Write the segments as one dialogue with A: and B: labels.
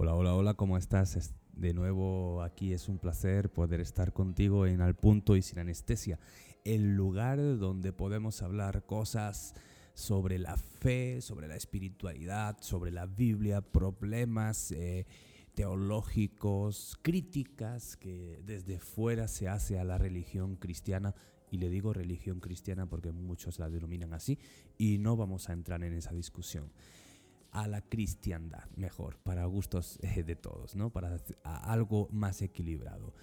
A: Hola, hola, hola, ¿cómo estás? De nuevo aquí es un placer poder estar contigo en Al Punto y Sin Anestesia, el lugar donde podemos hablar cosas sobre la fe, sobre la espiritualidad, sobre la Biblia, problemas eh, teológicos, críticas que desde fuera se hace a la religión cristiana. Y le digo religión cristiana porque muchos la denominan así y no vamos a entrar en esa discusión a la cristiandad, mejor, para gustos eh, de todos, ¿no? Para algo más equilibrado.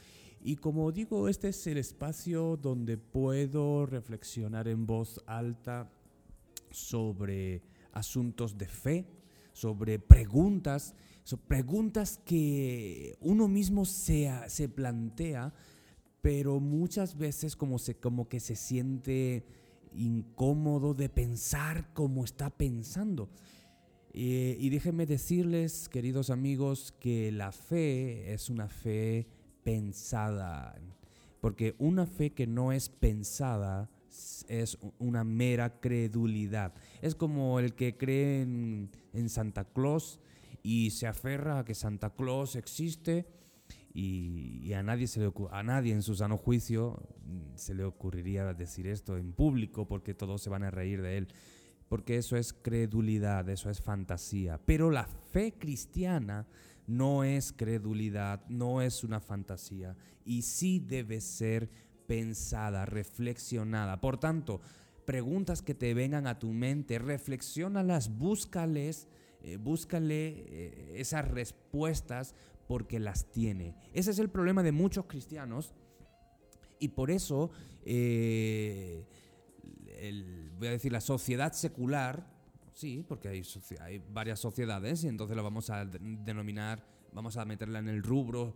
A: Y como digo, este es el espacio donde puedo reflexionar en voz alta sobre asuntos de fe, sobre preguntas, sobre preguntas que uno mismo se, se plantea, pero muchas veces como, se, como que se siente incómodo de pensar como está pensando. Eh, y déjenme decirles, queridos amigos, que la fe es una fe pensada, porque una fe que no es pensada es una mera credulidad. Es como el que cree en, Santa Claus y se aferra a que Santa Claus existe y, a, nadie se le a nadie en su sano juicio mm, se le ocurriría decir esto en público porque todos se van a reír de él porque eso es credulidad, eso es fantasía. Pero la fe cristiana no es credulidad, no es una fantasía y sí debe ser pensada, reflexionada. Por tanto, preguntas que te vengan a tu mente, reflexionalas, búscales, eh, búscale eh, esas respuestas porque las tiene. Ese es el problema de muchos cristianos y por eso eh, voy a decir, la sociedad secular, sí, porque hay, hay varias sociedades y entonces lo vamos a denominar, vamos a meterla en el rubro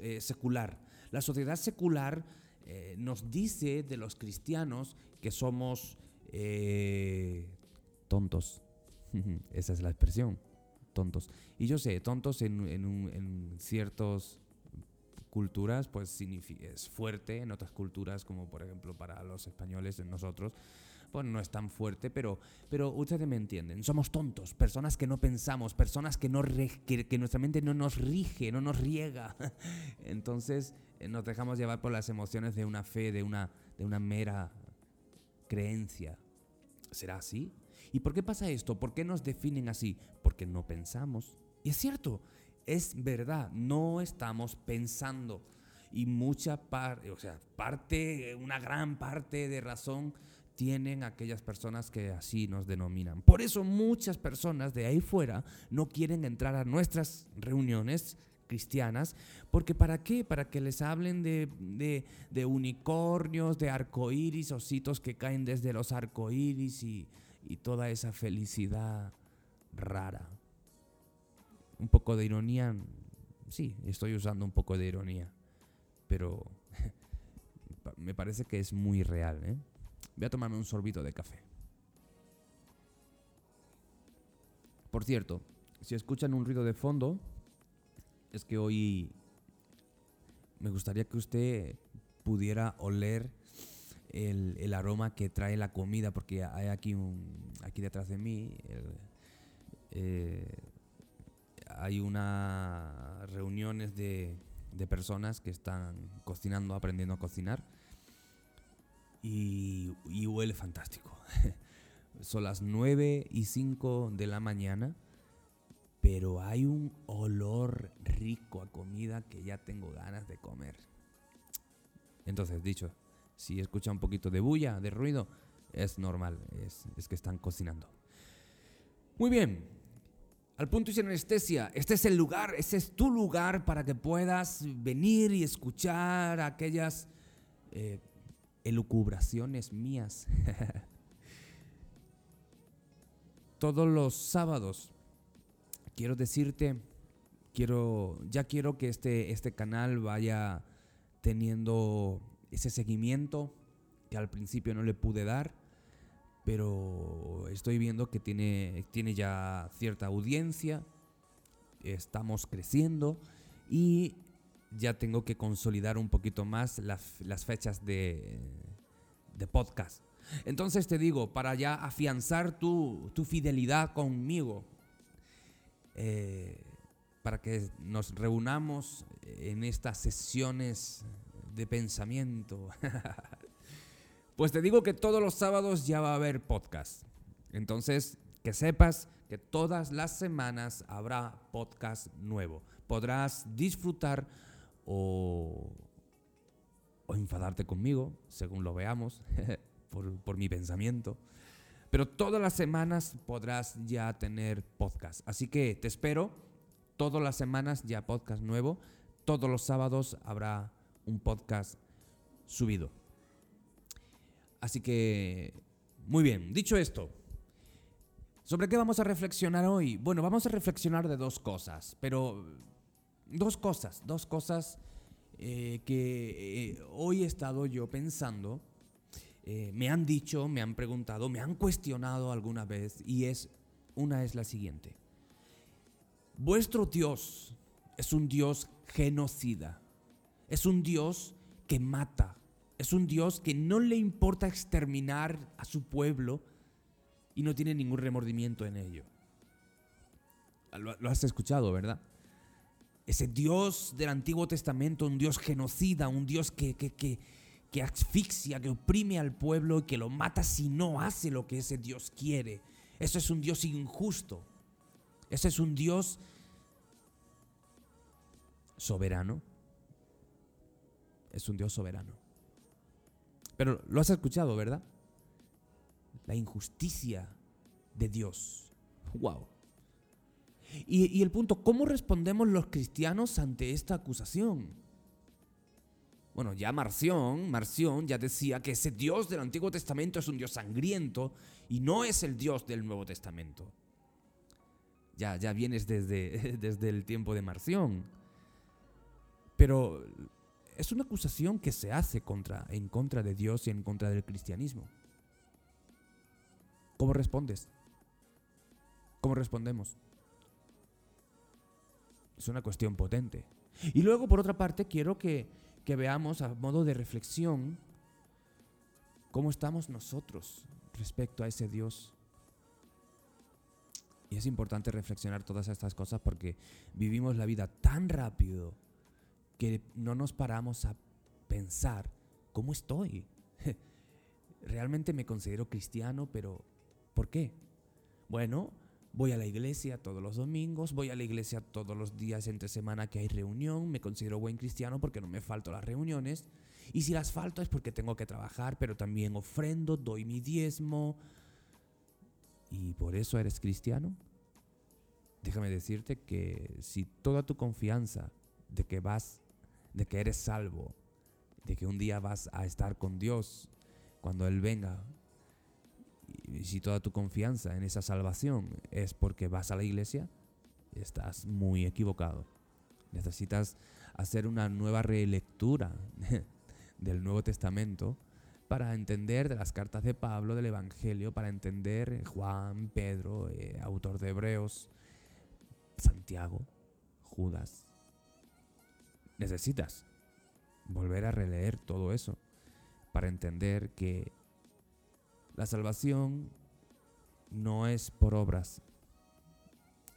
A: eh, secular. La sociedad secular eh, nos dice de los cristianos que somos eh, tontos. Esa es la expresión, tontos. Y yo sé, tontos en, en, en ciertos culturas, pues es fuerte, en otras culturas, como por ejemplo para los españoles, en nosotros, pues no es tan fuerte, pero, pero ustedes me entienden. Somos tontos, personas que no pensamos, personas que, no que, nuestra mente no nos rige, no nos riega. Entonces eh, nos dejamos llevar por las emociones de una fe, de una, de una mera creencia. ¿Será así? ¿Y por qué pasa esto? ¿Por qué nos definen así? Porque no pensamos. Y es cierto, es verdad, no estamos pensando. Y mucha parte, o sea, parte, una gran parte de razón tienen aquellas personas que así nos denominan. Por eso muchas personas de ahí fuera no quieren entrar a nuestras reuniones cristianas, porque ¿para qué? Para que les hablen de, de, unicornios, de arcoíris, ositos que caen desde los arcoíris y, y toda esa felicidad rara un poco de ironía, sí, estoy usando un poco de ironía, pero me parece que es muy real. ¿eh? Voy a tomarme un sorbito de café. Por cierto, si escuchan un ruido de fondo, es que hoy me gustaría que usted pudiera oler el, aroma que trae la comida, porque hay aquí, un, aquí detrás de mí eh, hay unas reuniones de, personas que están cocinando, aprendiendo a cocinar. Y, huele fantástico. Son las 9 y 5 de la mañana, pero hay un olor rico a comida que ya tengo ganas de comer. Entonces, dicho, si escucha un poquito de bulla, de ruido, es normal, es, que están cocinando. Muy bien, al punto y sin anestesia, este es el lugar, este es tu lugar para que puedas venir y escuchar aquellas eh, elucubraciones mías. Todos los sábados, quiero decirte, quiero, ya quiero que este, este canal vaya teniendo ese seguimiento que al principio no le pude dar pero estoy viendo que tiene, tiene ya cierta audiencia, estamos creciendo y ya tengo que consolidar un poquito más las, fechas de, podcast. Entonces te digo, para ya afianzar tu, fidelidad conmigo, eh, para que nos reunamos en estas sesiones de pensamiento. pues te digo que todos los sábados ya va a haber podcast. Entonces, que sepas que todas las semanas habrá podcast nuevo. Podrás disfrutar o, o enfadarte conmigo, según lo veamos, por, por mi pensamiento. Pero todas las semanas podrás ya tener podcast. Así que te espero. Todas las semanas ya podcast nuevo. Todos los sábados habrá un podcast subido. Así que, muy bien, dicho esto, ¿sobre qué vamos a reflexionar hoy? Bueno, vamos a reflexionar de dos cosas, pero dos cosas, dos cosas eh, que eh, hoy he estado yo pensando, eh, me han dicho, me han preguntado, me han cuestionado alguna vez, y es, una es la siguiente. Vuestro Dios es un Dios genocida. Es un Dios que mata. Es un Dios que no le importa exterminar a su pueblo y no tiene ningún remordimiento en ello. Lo, has escuchado, ¿verdad? Ese Dios del Antiguo Testamento, un Dios genocida, un Dios que, que, que, que asfixia, que oprime al pueblo y que lo mata si no hace lo que ese Dios quiere. Eso es un Dios injusto. Ese es un Dios soberano es un Dios soberano. Pero lo has escuchado, ¿verdad? La injusticia de Dios. ¡Wow! Y, el punto, ¿cómo respondemos los cristianos ante esta acusación? Bueno, ya Marción, Marción ya decía que ese Dios del Antiguo Testamento es un Dios sangriento y no es el Dios del Nuevo Testamento. Ya, ya vienes desde, desde el tiempo de Marción. Pero es una acusación que se hace contra, en contra de Dios y en contra del cristianismo. ¿Cómo respondes? ¿Cómo respondemos? Es una cuestión potente. Y luego, por otra parte, quiero que, que veamos a modo de reflexión cómo estamos nosotros respecto a ese Dios. Y es importante reflexionar todas estas cosas porque vivimos la vida tan rápido que no nos paramos a pensar, ¿cómo estoy? Realmente me considero cristiano, pero ¿por qué? Bueno, voy a la iglesia todos los domingos, voy a la iglesia todos los días entre semana que hay reunión, me considero buen cristiano porque no me falto las reuniones. Y si las falto es porque tengo que trabajar, pero también ofrendo, doy mi diezmo. ¿Y por eso eres cristiano? Déjame decirte que si toda tu confianza de que vas de que eres salvo, de que un día vas a estar con Dios cuando Él venga. Si toda tu confianza en esa salvación es porque vas a la iglesia, estás muy equivocado. Necesitas hacer una nueva relectura del Nuevo Testamento para entender de las cartas de Pablo, del Evangelio, para entender Juan, Pedro, eh, autor de Hebreos, Santiago, Judas, necesitas volver a releer todo eso para entender que la salvación no es por obras,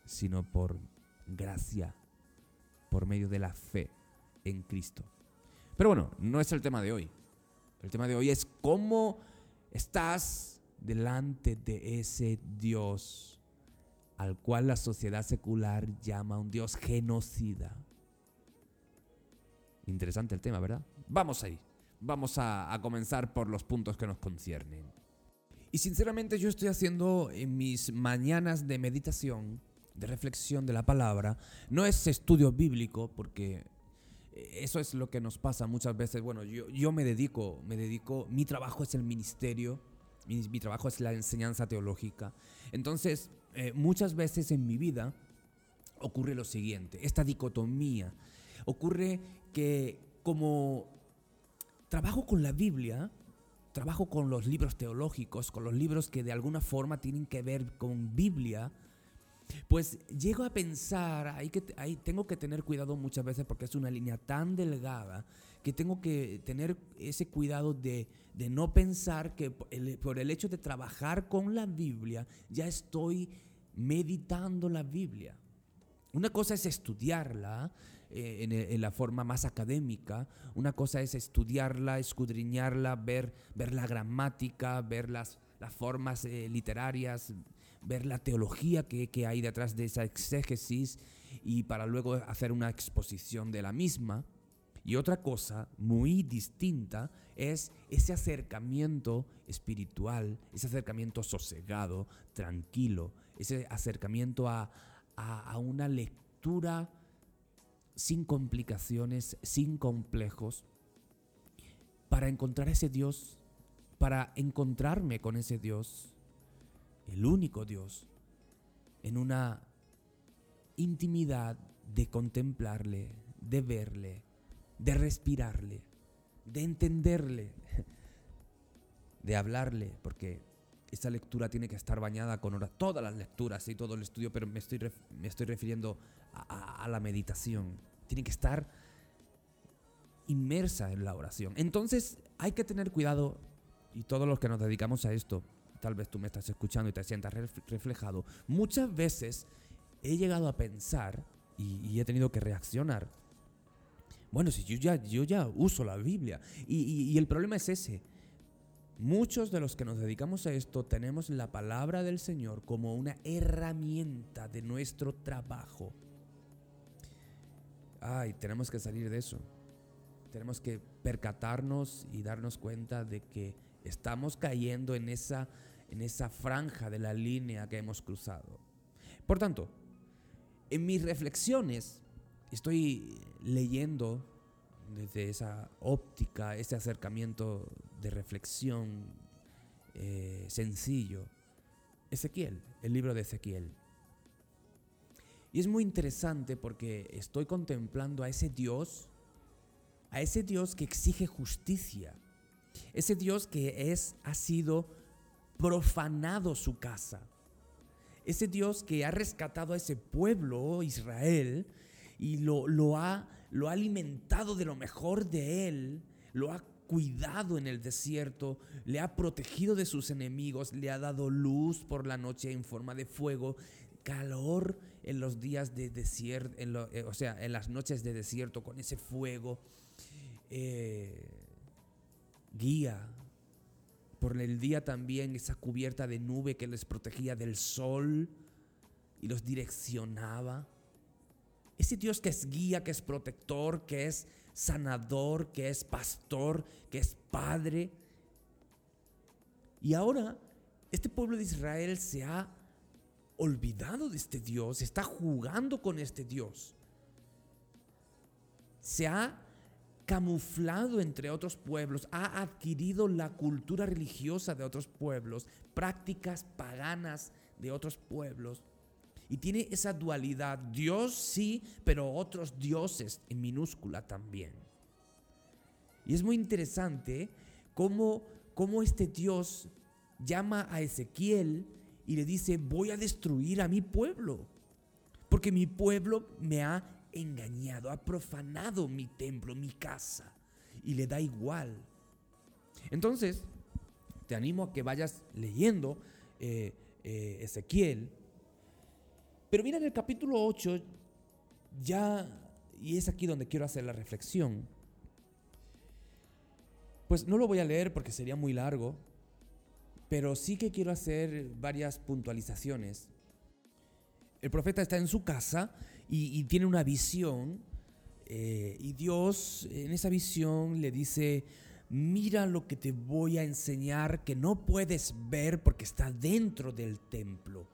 A: sino por gracia, por medio de la fe en Cristo. Pero bueno, no es el tema de hoy. El tema de hoy es cómo estás delante de ese Dios al cual la sociedad secular llama un Dios genocida. Interesante el tema, ¿verdad? Vamos ahí. Vamos a, comenzar por los puntos que nos conciernen. Y sinceramente yo estoy haciendo en mis mañanas de meditación, de reflexión de la palabra, no es estudio bíblico, porque eso es lo que nos pasa muchas veces. Bueno, yo, yo me dedico, me dedico, mi trabajo es el ministerio, mi, trabajo es la enseñanza teológica. Entonces, eh, muchas veces en mi vida ocurre lo siguiente, esta dicotomía. Ocurre que como trabajo con la Biblia, trabajo con los libros teológicos, con los libros que de alguna forma tienen que ver con Biblia, pues llego a pensar, hay que, ahí tengo que tener cuidado muchas veces porque es una línea tan delgada que tengo que tener ese cuidado de no pensar que por el hecho de trabajar con la Biblia ya estoy meditando la Biblia. Una cosa es estudiarla eh, en, la forma más académica, una cosa es estudiarla, escudriñarla, ver, ver la gramática, ver las, las formas eh, literarias, ver la teología que, que hay detrás de esa exégesis y para luego hacer una exposición de la misma. Y otra cosa muy distinta es ese acercamiento espiritual, ese acercamiento sosegado, tranquilo, ese acercamiento a, una lectura sin complicaciones, sin complejos, para encontrar ese Dios, para encontrarme con ese Dios, el único Dios, en una intimidad de contemplarle, de verle, de respirarle, de entenderle, de hablarle, porque esa lectura tiene que estar bañada con todas las lecturas y todo el estudio, pero me estoy, me estoy refiriendo a, a la meditación. Tiene que estar inmersa en la oración. Entonces hay que tener cuidado, y todos los que nos dedicamos a esto, tal vez tú me estás escuchando y te sientas reflejado, muchas veces he llegado a pensar y, he tenido que reaccionar. Bueno, si yo ya, yo ya uso la Biblia. Y, el problema es ese. Muchos de los que nos dedicamos a esto tenemos la palabra del Señor como una herramienta de nuestro trabajo. Ay, tenemos que salir de eso. Tenemos que percatarnos y darnos cuenta de que estamos cayendo en esa, en esa franja de la línea que hemos cruzado. Por tanto, en mis reflexiones estoy leyendo desde esa óptica, ese acercamiento de reflexión eh, sencillo, Ezequiel, el libro de Ezequiel. Y es muy interesante porque estoy contemplando a ese Dios, a ese Dios que exige justicia, ese Dios que es, ha sido profanado su casa, ese Dios que ha rescatado a ese pueblo, Israel, y lo, lo, ha, lo ha alimentado de lo mejor de él, lo ha cuidado en el desierto, le ha protegido de sus enemigos, le ha dado luz por la noche en forma de fuego, calor en los días de desierto, eh, o sea, en las noches de desierto con ese fuego, eh, guía, por el día también esa cubierta de nube que les protegía del sol y los direccionaba. Ese Dios que es guía, que es protector, que es sanador, que es pastor, que es padre. Y ahora este pueblo de Israel se ha olvidado de este Dios, está jugando con este Dios. Se ha camuflado entre otros pueblos, ha adquirido la cultura religiosa de otros pueblos, prácticas paganas de otros pueblos. Y tiene esa dualidad, Dios sí, pero otros dioses en minúscula también. Y es muy interesante cómo, cómo este Dios llama a Ezequiel y le dice, voy a destruir a mi pueblo, porque mi pueblo me ha engañado, ha profanado mi templo, mi casa, y le da igual. Entonces, te animo a que vayas leyendo eh, eh, Ezequiel. Pero mira en el capítulo 8, ya, y es aquí donde quiero hacer la reflexión. Pues no lo voy a leer porque sería muy largo, pero sí que quiero hacer varias puntualizaciones. El profeta está en su casa y, tiene una visión eh, y Dios en esa visión le dice, mira lo que te voy a enseñar que no puedes ver porque está dentro del templo.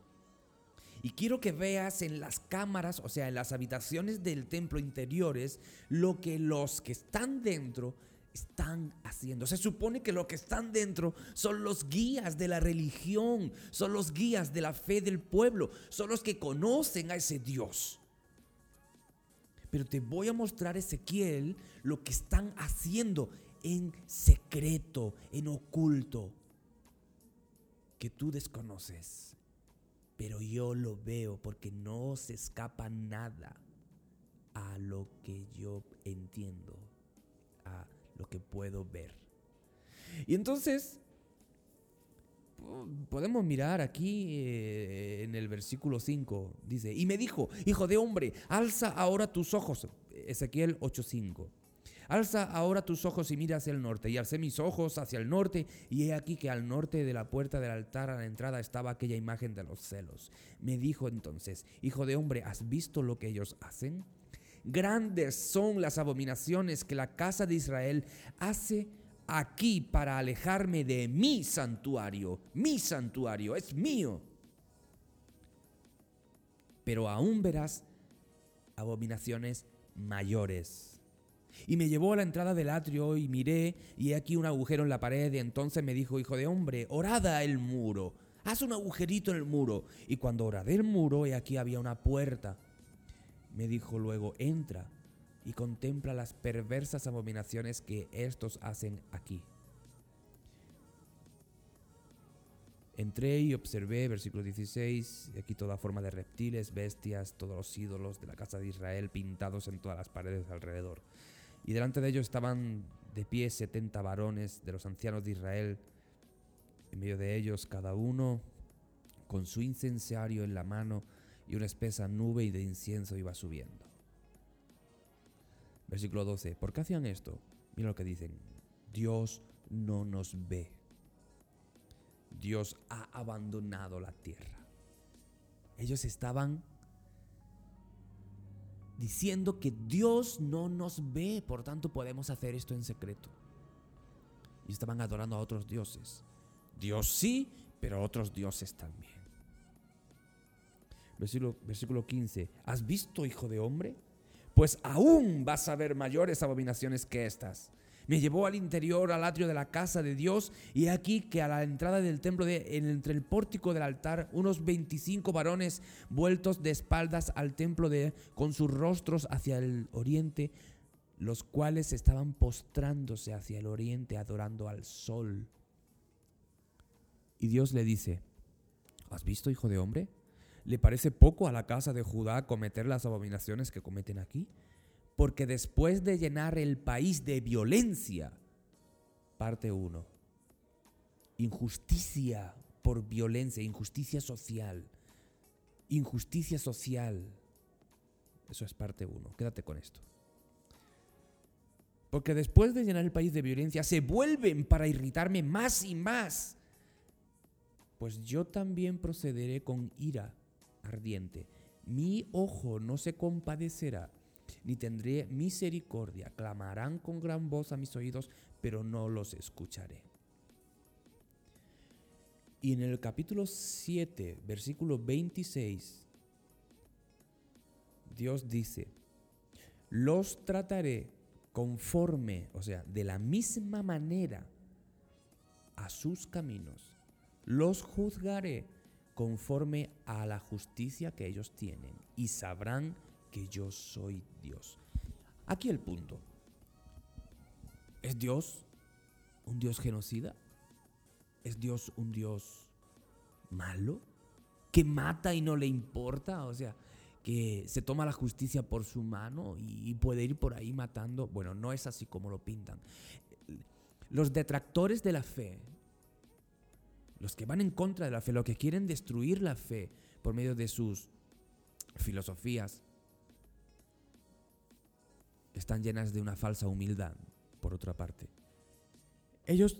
A: Y quiero que veas en las cámaras, o sea, en las habitaciones del templo interiores, lo que los que están dentro están haciendo. Se supone que lo que están dentro son los guías de la religión, son los guías de la fe del pueblo, son los que conocen a ese Dios. Pero te voy a mostrar, Ezequiel, lo que están haciendo en secreto, en oculto, que tú desconoces. Pero yo lo veo porque no se escapa nada a lo que yo entiendo, a lo que puedo ver. Y entonces podemos mirar aquí eh, en el versículo 5. Dice, y me dijo, hijo de hombre, alza ahora tus ojos. Ezequiel 8:5. Alza ahora tus ojos y mira hacia el norte. Y alcé mis ojos hacia el norte, y he aquí que al norte de la puerta del altar a la entrada estaba aquella imagen de los celos. Me dijo entonces, Hijo de hombre, ¿has visto lo que ellos hacen? Grandes son las abominaciones que la casa de Israel hace aquí para alejarme de mi santuario. Mi santuario es mío. Pero aún verás abominaciones mayores. Y me llevó a la entrada del atrio y miré, y he aquí un agujero en la pared, y entonces me dijo, hijo de hombre, orada el muro, haz un agujerito en el muro. Y cuando oradé el muro, he aquí había una puerta. Me dijo luego, entra y contempla las perversas abominaciones que estos hacen aquí. Entré y observé, versículo 16, aquí toda forma de reptiles, bestias, todos los ídolos de la casa de Israel pintados en todas las paredes alrededor. Y delante de ellos estaban de pie setenta varones de los ancianos de Israel, en medio de ellos cada uno con su incensario en la mano y una espesa nube de incienso iba subiendo. Versículo 12. ¿Por qué hacían esto? Mira lo que dicen. Dios no nos ve. Dios ha abandonado la tierra. Ellos estaban diciendo que Dios no nos ve, por tanto podemos hacer esto en secreto. Y estaban adorando a otros dioses. Dios sí, pero otros dioses también. Versículo, versículo 15. ¿Has visto, hijo de hombre? Pues aún vas a ver mayores abominaciones que estas. Me llevó al interior, al atrio de la casa de Dios, y aquí que a la entrada del templo, de, entre el pórtico del altar, unos 25 varones vueltos de espaldas al templo de, con sus rostros hacia el oriente, los cuales estaban postrándose hacia el oriente, adorando al sol. Y Dios le dice, ¿has visto, hijo de hombre? ¿Le parece poco a la casa de Judá cometer las abominaciones que cometen aquí? Porque después de llenar el país de violencia, parte 1, injusticia por violencia, injusticia social, injusticia social, eso es parte 1, quédate con esto. Porque después de llenar el país de violencia, se vuelven para irritarme más y más. Pues yo también procederé con ira ardiente. Mi ojo no se compadecerá ni tendré misericordia. Clamarán con gran voz a mis oídos, pero no los escucharé. Y en el capítulo 7, versículo 26, Dios dice, los trataré conforme, o sea, de la misma manera a sus caminos. Los juzgaré conforme a la justicia que ellos tienen y sabrán que yo soy Dios. Aquí el punto. ¿Es Dios un Dios genocida? ¿Es Dios un Dios malo? ¿Que mata y no le importa? O sea, que se toma la justicia por su mano y puede ir por ahí matando. Bueno, no es así como lo pintan. Los detractores de la fe, los que van en contra de la fe, los que quieren destruir la fe por medio de sus filosofías, están llenas de una falsa humildad, por otra parte. Ellos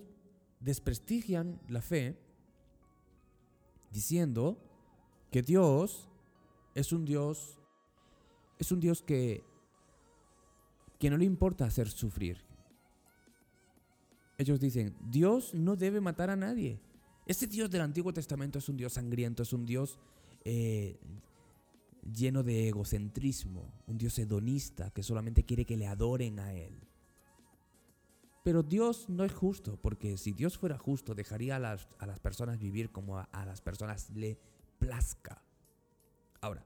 A: desprestigian la fe diciendo que Dios es un Dios es un Dios que que no le importa hacer sufrir. Ellos dicen, Dios no debe matar a nadie. Este Dios del Antiguo Testamento es un Dios sangriento, es un Dios eh, lleno de egocentrismo, un Dios hedonista que solamente quiere que le adoren a Él. Pero Dios no es justo, porque si Dios fuera justo, dejaría a las, a las personas vivir como a, a las personas le plazca. Ahora,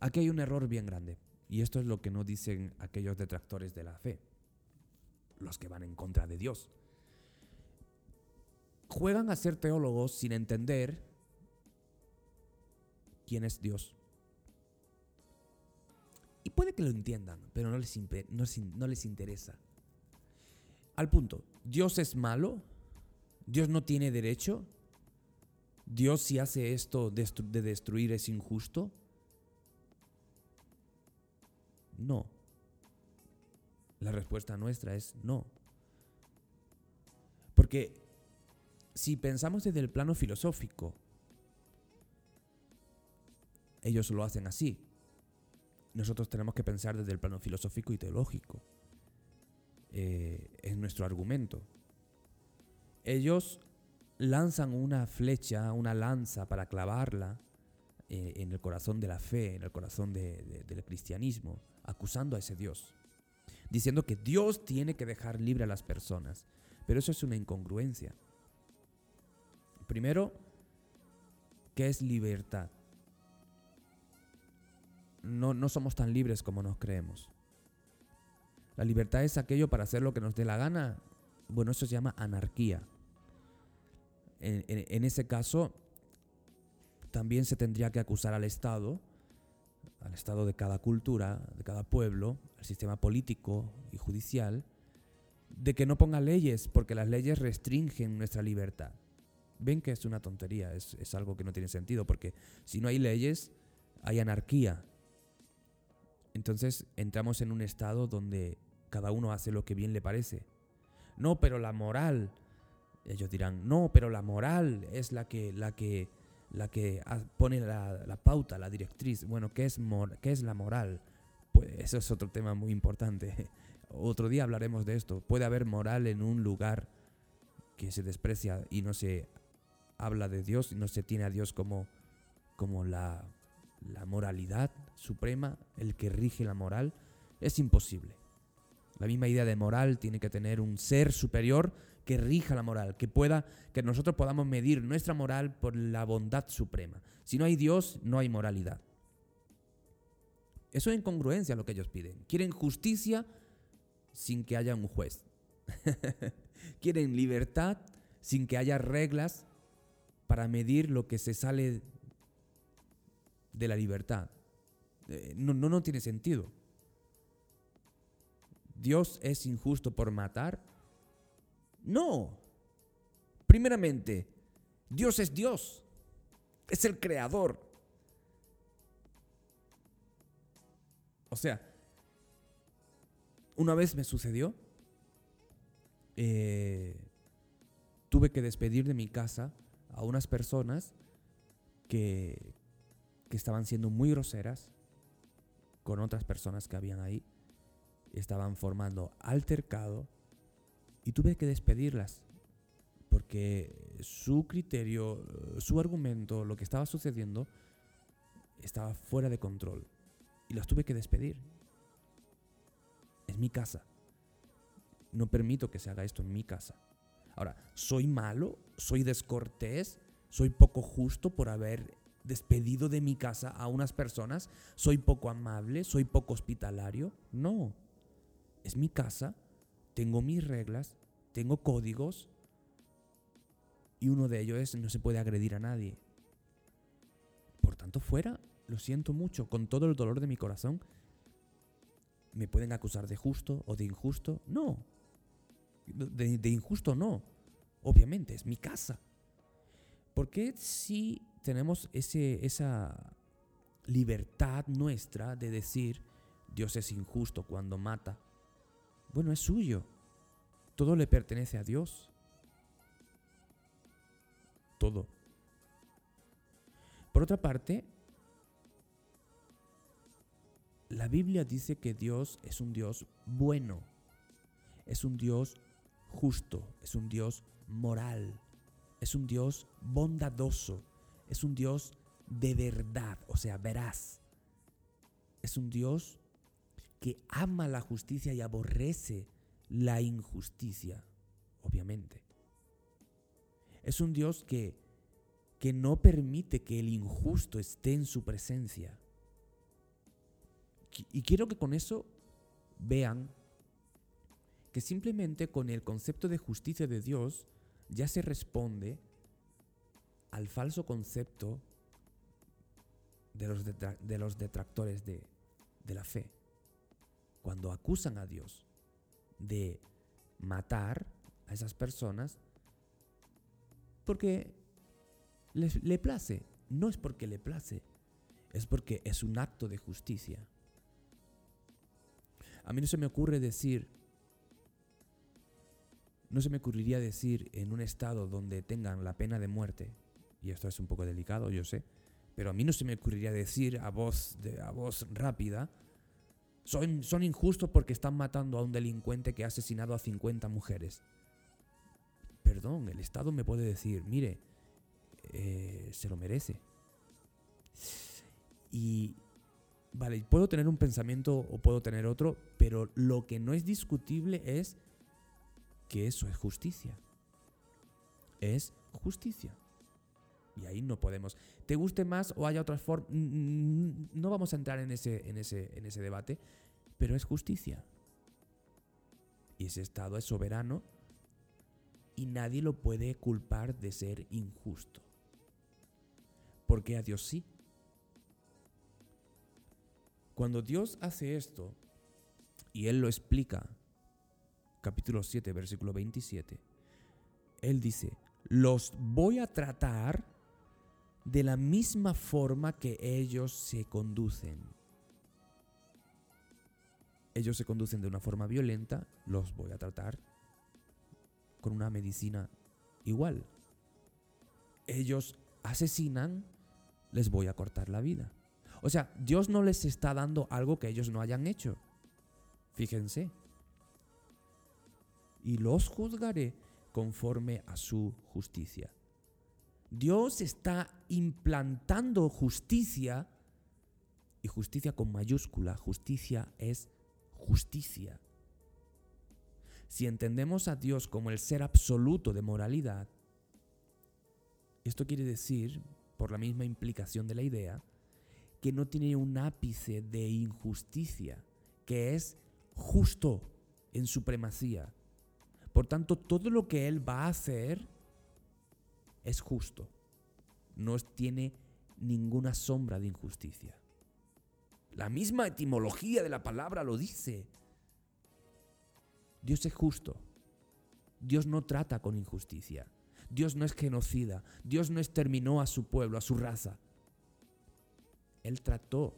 A: aquí hay un error bien grande, y esto es lo que no dicen aquellos detractores de la fe, los que van en contra de Dios. Juegan a ser teólogos sin entender quién es Dios. Y puede que lo entiendan, pero no les, no les interesa. Al punto, Dios es malo, Dios no tiene derecho, ¿Dios si hace esto de destruir es injusto? No. La respuesta nuestra es no. Porque si pensamos desde el plano filosófico, ellos lo hacen así. Nosotros tenemos que pensar desde el plano filosófico y teológico. Eh, es nuestro argumento. Ellos lanzan una flecha, una lanza para clavarla eh, en el corazón de la fe, en el corazón del cristianismo, acusando a ese Dios, diciendo que Dios tiene que dejar libre a las personas. Pero eso es una incongruencia. Primero, ¿qué es libertad? No, no somos tan libres como nos creemos. La libertad es aquello para hacer lo que nos dé la gana. Bueno, eso se llama anarquía. En, ese caso, también se tendría que acusar al Estado, al Estado de cada cultura, de cada pueblo, al sistema político y judicial, de que no ponga leyes, porque las leyes restringen nuestra libertad. Ven que es una tontería, es, es algo que no tiene sentido, porque si no hay leyes, hay anarquía. Entonces entramos en un estado donde cada uno hace lo que bien le parece. No, pero la moral, ellos dirán, no, pero la moral es la que, la que, la que pone la, pauta, la directriz. Bueno, ¿qué es, ¿qué es la moral? Pues eso es otro tema muy importante. Otro día hablaremos de esto. Puede haber moral en un lugar que se desprecia y no se habla de Dios, no se tiene a Dios como, como la, la moralidad suprema, el que rige la moral. Es imposible. La misma idea de moral tiene que tener un ser superior que rija la moral, que pueda, que nosotros podamos medir nuestra moral por la bondad suprema. Si no hay Dios, no hay moralidad. Eso es incongruencia lo que ellos piden. Quieren justicia sin que haya un juez. Quieren libertad sin que haya reglas para medir lo que se sale de la libertad. Eh, no, no, no tiene sentido. ¿Dios es injusto por matar? No. Primeramente, Dios es Dios. Es el creador. O sea, una vez me sucedió, eh, tuve que despedir de mi casa a unas personas que, que estaban siendo muy groseras con otras personas que habían ahí. Estaban formando altercado y tuve que despedirlas porque su criterio, su argumento, lo que estaba sucediendo, estaba fuera de control. Y las tuve que despedir. Es mi casa. No permito que se haga esto en mi casa. Ahora, ¿soy malo? ¿Soy descortés? ¿Soy poco justo por haber despedido de mi casa a unas personas? ¿Soy poco amable? ¿Soy poco hospitalario? No. Es mi casa tengo mis reglas, tengo códigos y uno de ellos es no se puede agredir a nadie. Por tanto, fuera, lo siento mucho, con todo el dolor de mi corazón. ¿Me pueden acusar de justo o de injusto? No. De, injusto no. Obviamente, es mi casa. ¿Por qué si tenemos ese, esa libertad nuestra de decir Dios es injusto cuando mata? Bueno, es suyo. Todo le pertenece a Dios. Todo. Por otra parte, la Biblia dice que Dios es un Dios bueno, es un Dios justo, es un Dios moral, es un Dios bondadoso, es un Dios de verdad, o sea, veraz. Es un Dios que ama la justicia y aborrece la injusticia, obviamente. Es un Dios que, que no permite que el injusto esté en su presencia. Y quiero que con eso vean que simplemente con el concepto de justicia de Dios ya se responde al falso concepto de los, de los detractores de, de la fe cuando acusan a Dios de matar a esas personas, porque le, le place. No es porque le place, es porque es un acto de justicia. A mí no se me ocurre decir, no se me ocurriría decir en un estado donde tengan la pena de muerte, y esto es un poco delicado, yo sé, pero a mí no se me ocurriría decir a voz, de, a voz rápida, son, son injustos porque están matando a un delincuente que ha asesinado a 50 mujeres. Perdón, el Estado me puede decir, mire, eh, se lo merece. Y, vale, puedo tener un pensamiento o puedo tener otro, pero lo que no es discutible es que eso es justicia. Es justicia. Y ahí no podemos. ¿Te guste más o haya otras formas? No vamos a entrar en ese, en, ese, en ese debate, pero es justicia. Y ese Estado es soberano y nadie lo puede culpar de ser injusto. Porque a Dios sí. Cuando Dios hace esto, y Él lo explica, capítulo 7, versículo 27, Él dice, los voy a tratar de la misma forma que ellos se conducen. Ellos se conducen de una forma violenta, los voy a tratar con una medicina igual. Ellos asesinan, les voy a cortar la vida. O sea, Dios no les está dando algo que ellos no hayan hecho. Fíjense. Y los juzgaré conforme a su justicia. Dios está implantando justicia, y justicia con mayúscula, justicia es justicia. Si entendemos a Dios como el ser absoluto de moralidad, esto quiere decir, por la misma implicación de la idea, que no tiene un ápice de injusticia, que es justo en supremacía. Por tanto, todo lo que Él va a hacer es justo. No tiene ninguna sombra de injusticia. La misma etimología de la palabra lo dice. Dios es justo. Dios no trata con injusticia. Dios no es genocida. Dios no exterminó a su pueblo, a su raza. Él trató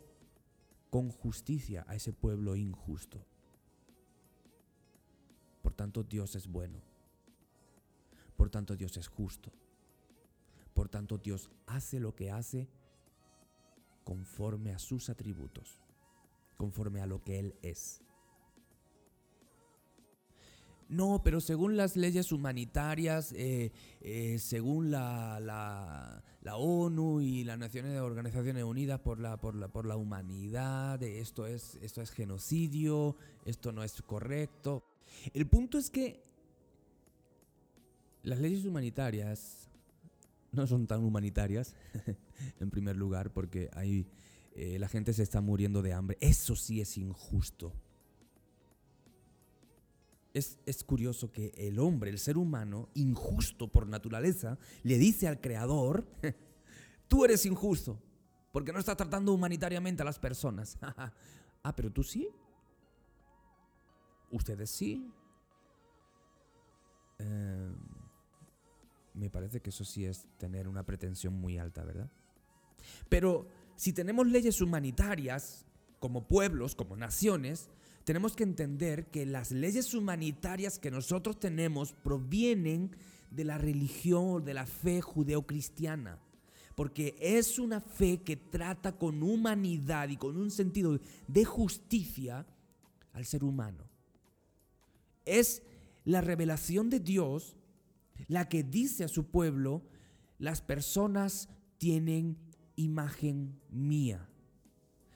A: con justicia a ese pueblo injusto. Por tanto, Dios es bueno. Por tanto, Dios es justo. Por tanto, Dios hace lo que hace conforme a sus atributos, conforme a lo que Él es. No, pero según las leyes humanitarias, eh, eh, según la, la, ONU y las Naciones Organizaciones Unidas por la, por la, por la humanidad, esto es, esto es genocidio, esto no es correcto. El punto es que las leyes humanitarias no son tan humanitarias, en primer lugar, porque ahí eh, la gente se está muriendo de hambre. Eso sí es injusto. Es, es, curioso que el hombre, el ser humano, injusto por naturaleza, le dice al Creador, tú eres injusto, porque no estás tratando humanitariamente a las personas. ah, pero tú sí. Ustedes sí. Eh, me parece que eso sí es tener una pretensión muy alta, ¿verdad? Pero si tenemos leyes humanitarias, como pueblos, como naciones, tenemos que entender que las leyes humanitarias que nosotros tenemos provienen de la religión, de la fe judeocristiana. Porque es una fe que trata con humanidad y con un sentido de justicia al ser humano. Es la revelación de Dios la que dice a su pueblo, las personas tienen imagen mía.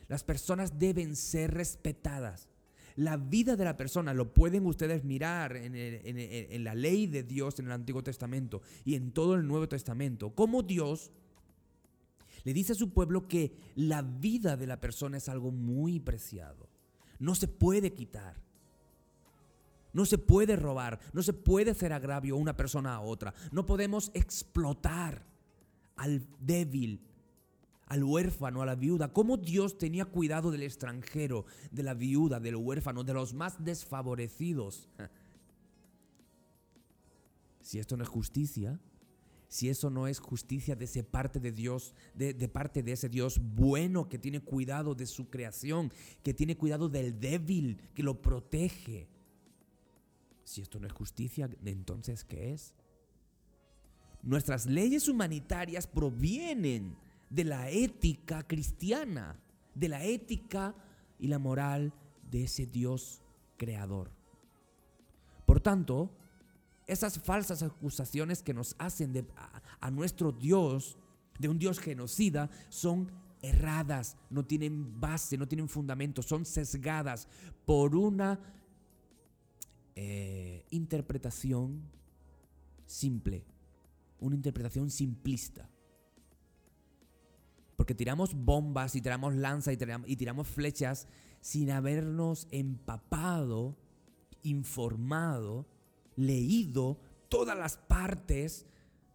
A: Las personas deben ser respetadas. La vida de la persona lo pueden ustedes mirar en, la ley de Dios en el Antiguo Testamento y en todo el Nuevo Testamento. Como Dios le dice a su pueblo que la vida de la persona es algo muy preciado. No se puede quitar. No se puede robar, no se puede hacer agravio una persona a otra. No podemos explotar al débil, al huérfano, a la viuda. Cómo Dios tenía cuidado del extranjero, de la viuda, del huérfano, de los más desfavorecidos. Si esto no es justicia, si eso no es justicia de ese parte de Dios, de, parte de ese Dios bueno que tiene cuidado de su creación, que tiene cuidado del débil, que lo protege. Si esto no es justicia, entonces ¿qué es? Nuestras leyes humanitarias provienen de la ética cristiana, de la ética y la moral de ese Dios creador. Por tanto, esas falsas acusaciones que nos hacen de, a, a nuestro Dios, de un Dios genocida, son erradas, no tienen base, no tienen fundamento, son sesgadas por una eh, interpretación simple, una interpretación simplista. Porque tiramos bombas y tiramos lanzas y y tiramos flechas sin habernos empapado, informado leído todas las partes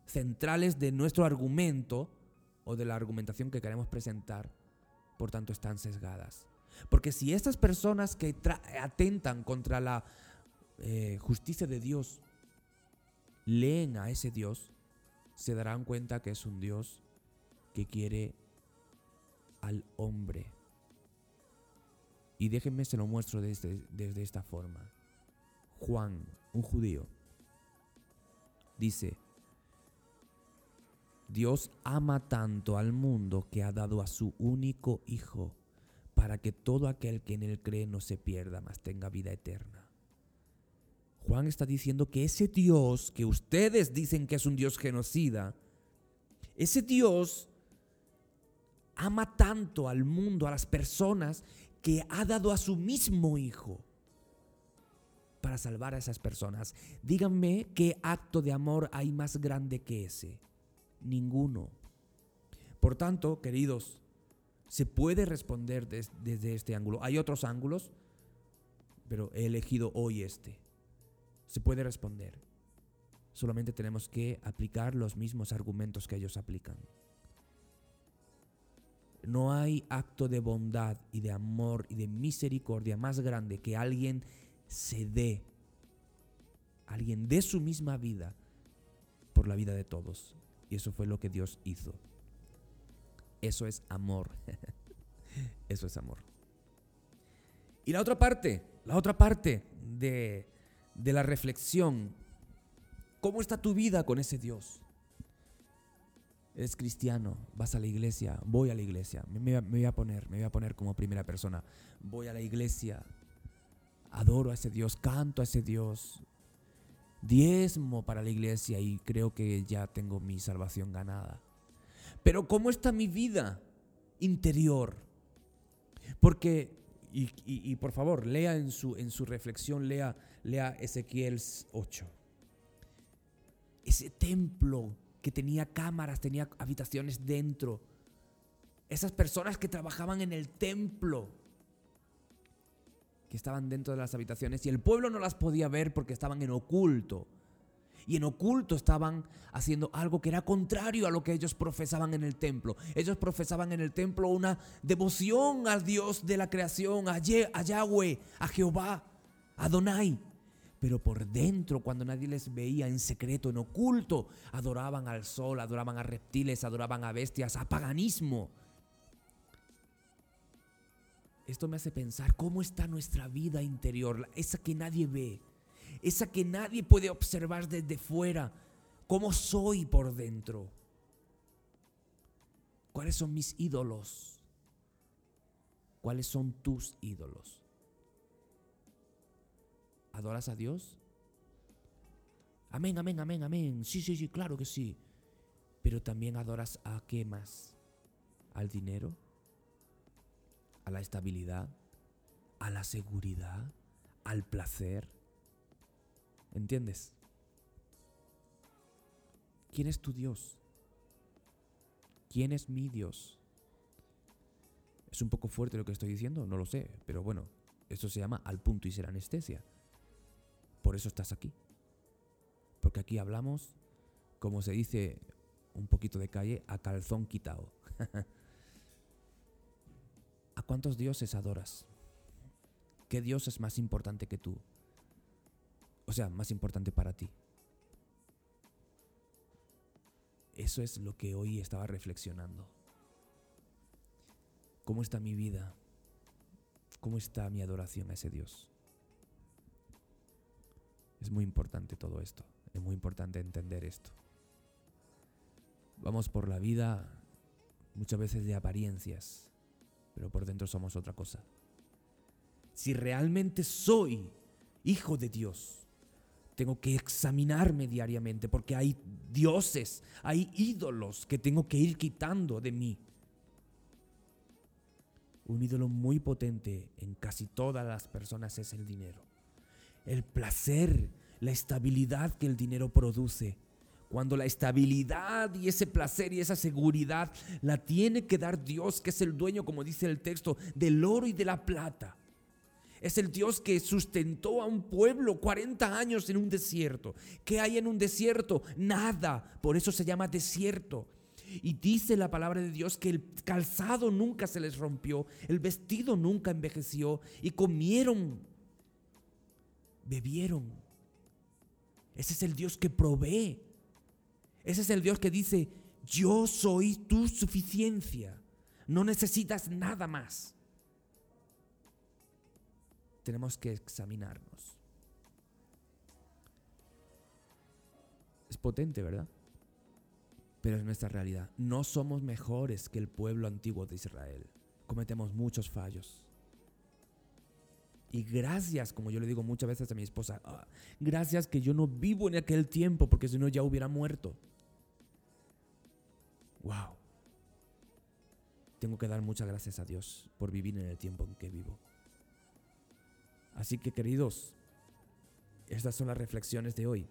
A: centrales de nuestro argumento o de la argumentación que queremos presentar, por tanto están sesgadas. Porque si estas personas que atentan contra la eh, justicia de Dios leen a ese Dios, se darán cuenta que es un Dios que quiere al hombre. Y déjenme se lo muestro desde, desde esta forma. Juan un judío, dice, Dios ama tanto al mundo que ha dado a su único Hijo para que todo aquel que en él cree no se pierda, mas tenga vida eterna. Juan está diciendo que ese Dios que ustedes dicen que es un Dios genocida, ese Dios ama tanto al mundo, a las personas, que ha dado a su mismo Hijo para salvar a esas personas. Díganme qué acto de amor hay más grande que ese. Ninguno. Por tanto, queridos, se puede responder desde este ángulo. Hay otros ángulos, pero he elegido hoy este. Se puede responder. Solamente tenemos que aplicar los mismos argumentos que ellos aplican. No hay acto de bondad y de amor y de misericordia más grande que alguien se dé, alguien de su misma vida por la vida de todos. Y eso fue lo que Dios hizo. Eso es amor. eso es amor. Y la otra parte, la otra parte de, de la reflexión. ¿Cómo está tu vida con ese Dios? Eres cristiano, vas a la iglesia, voy a la iglesia, me, me, voy a poner, me voy a poner como primera persona, voy a la iglesia, adoro a ese Dios, canto a ese Dios, diezmo para la iglesia y creo que ya tengo mi salvación ganada. Pero ¿cómo está mi vida interior? Porque, y, por favor, lea en su, en su reflexión, lea, lea Ezequiel 8. Ese templo que tenía cámaras, tenía habitaciones dentro. Esas personas que trabajaban en el templo que estaban dentro de las habitaciones y el pueblo no las podía ver porque estaban en oculto. Y en oculto estaban haciendo algo que era contrario a lo que ellos profesaban en el templo. Ellos profesaban en el templo una devoción al Dios de la creación, a, Yahweh, a Jehová, a Adonai. Pero por dentro, cuando nadie les veía en secreto, en oculto, adoraban al sol, adoraban a reptiles, adoraban a bestias, a paganismo. Esto me hace pensar cómo está nuestra vida interior, esa que nadie ve, esa que nadie puede observar desde fuera, cómo soy por dentro. ¿Cuáles son mis ídolos? ¿Cuáles son tus ídolos? ¿Adoras a Dios? Amén, amén, amén, amén. Sí, sí, sí, claro que sí. Pero también adoras a qué más? ¿Al dinero? a la estabilidad, a la seguridad, al placer. ¿Entiendes? ¿Quién es tu Dios? ¿Quién es mi Dios? Es un poco fuerte lo que estoy diciendo, no lo sé, pero bueno, eso se llama al punto y ser anestesia. Por eso estás aquí. Porque aquí hablamos, como se dice un poquito de calle, a calzón quitado. ¿A cuántos dioses adoras? ¿Qué Dios es más importante que tú? O sea, más importante para ti. eso es lo que hoy estaba reflexionando. ¿Cómo está mi vida? ¿Cómo está mi adoración a ese Dios? Es muy importante todo esto. Es muy importante entender esto. Vamos por la vida muchas veces de apariencias, pero por dentro somos otra cosa. Si realmente soy hijo de Dios, tengo que examinarme diariamente porque hay dioses, hay ídolos que tengo que ir quitando de mí. Un ídolo muy potente en casi todas las personas es el dinero. El placer, la estabilidad que el dinero produce. Cuando la estabilidad y ese placer y esa seguridad la tiene que dar Dios, que es el dueño, como dice el texto, del oro y de la plata. Es el Dios que sustentó a un pueblo 40 años en un desierto. ¿Qué hay en un desierto? Nada. Por eso se llama desierto. Y dice la palabra de Dios que el calzado nunca se les rompió, el vestido nunca envejeció y comieron, bebieron. Ese es el Dios que provee. Ese es el Dios que dice, yo soy tu suficiencia. No necesitas nada más. Tenemos que examinarnos. Es potente, ¿verdad? pero es nuestra realidad. No somos mejores que el pueblo antiguo de Israel. Cometemos muchos fallos. Y gracias, como yo le digo muchas veces a mi esposa, ah, gracias que yo no vivo en aquel tiempo, porque si no ya hubiera muerto. Wow. Tengo que dar muchas gracias a Dios por vivir en el tiempo en que vivo. Así que queridos, estas son las reflexiones de hoy.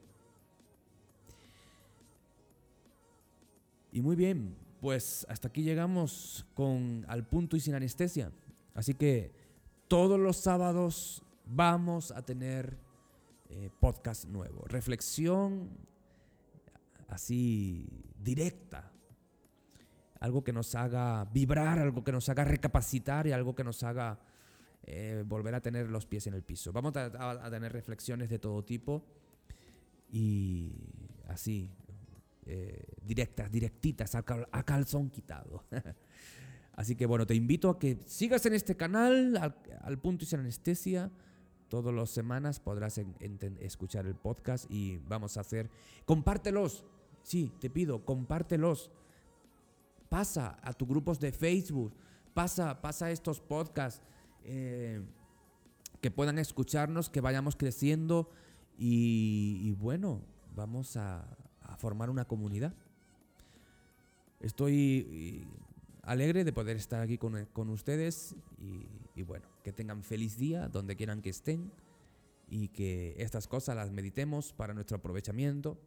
A: Y muy bien, pues hasta aquí llegamos con al punto y sin anestesia. Así que todos los sábados vamos a tener eh, podcast nuevo. Reflexión así directa. Algo que nos haga vibrar, algo que nos haga recapacitar y algo que nos haga eh, volver a tener los pies en el piso. Vamos a tener reflexiones de todo tipo y así, eh, directas, directitas, a, calzón quitado. Así que bueno, te invito a que sigas en este canal, al, punto y sin anestesia. Todas las semanas podrás escuchar el podcast y vamos a hacer... Compártelos. Sí, te pido, compártelos. Pasa a tus grupos de Facebook. Pasa, pasa estos podcasts. Eh, que puedan escucharnos, que vayamos creciendo y bueno, vamos a, formar una comunidad. Estoy eh, alegre de poder estar aquí con, ustedes y, y, bueno, que tengan feliz día donde quieran que estén y que estas cosas las meditemos para nuestro aprovechamiento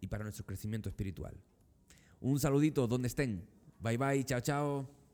A: y para nuestro crecimiento espiritual. Un saludito donde estén. Bye bye, chao chao.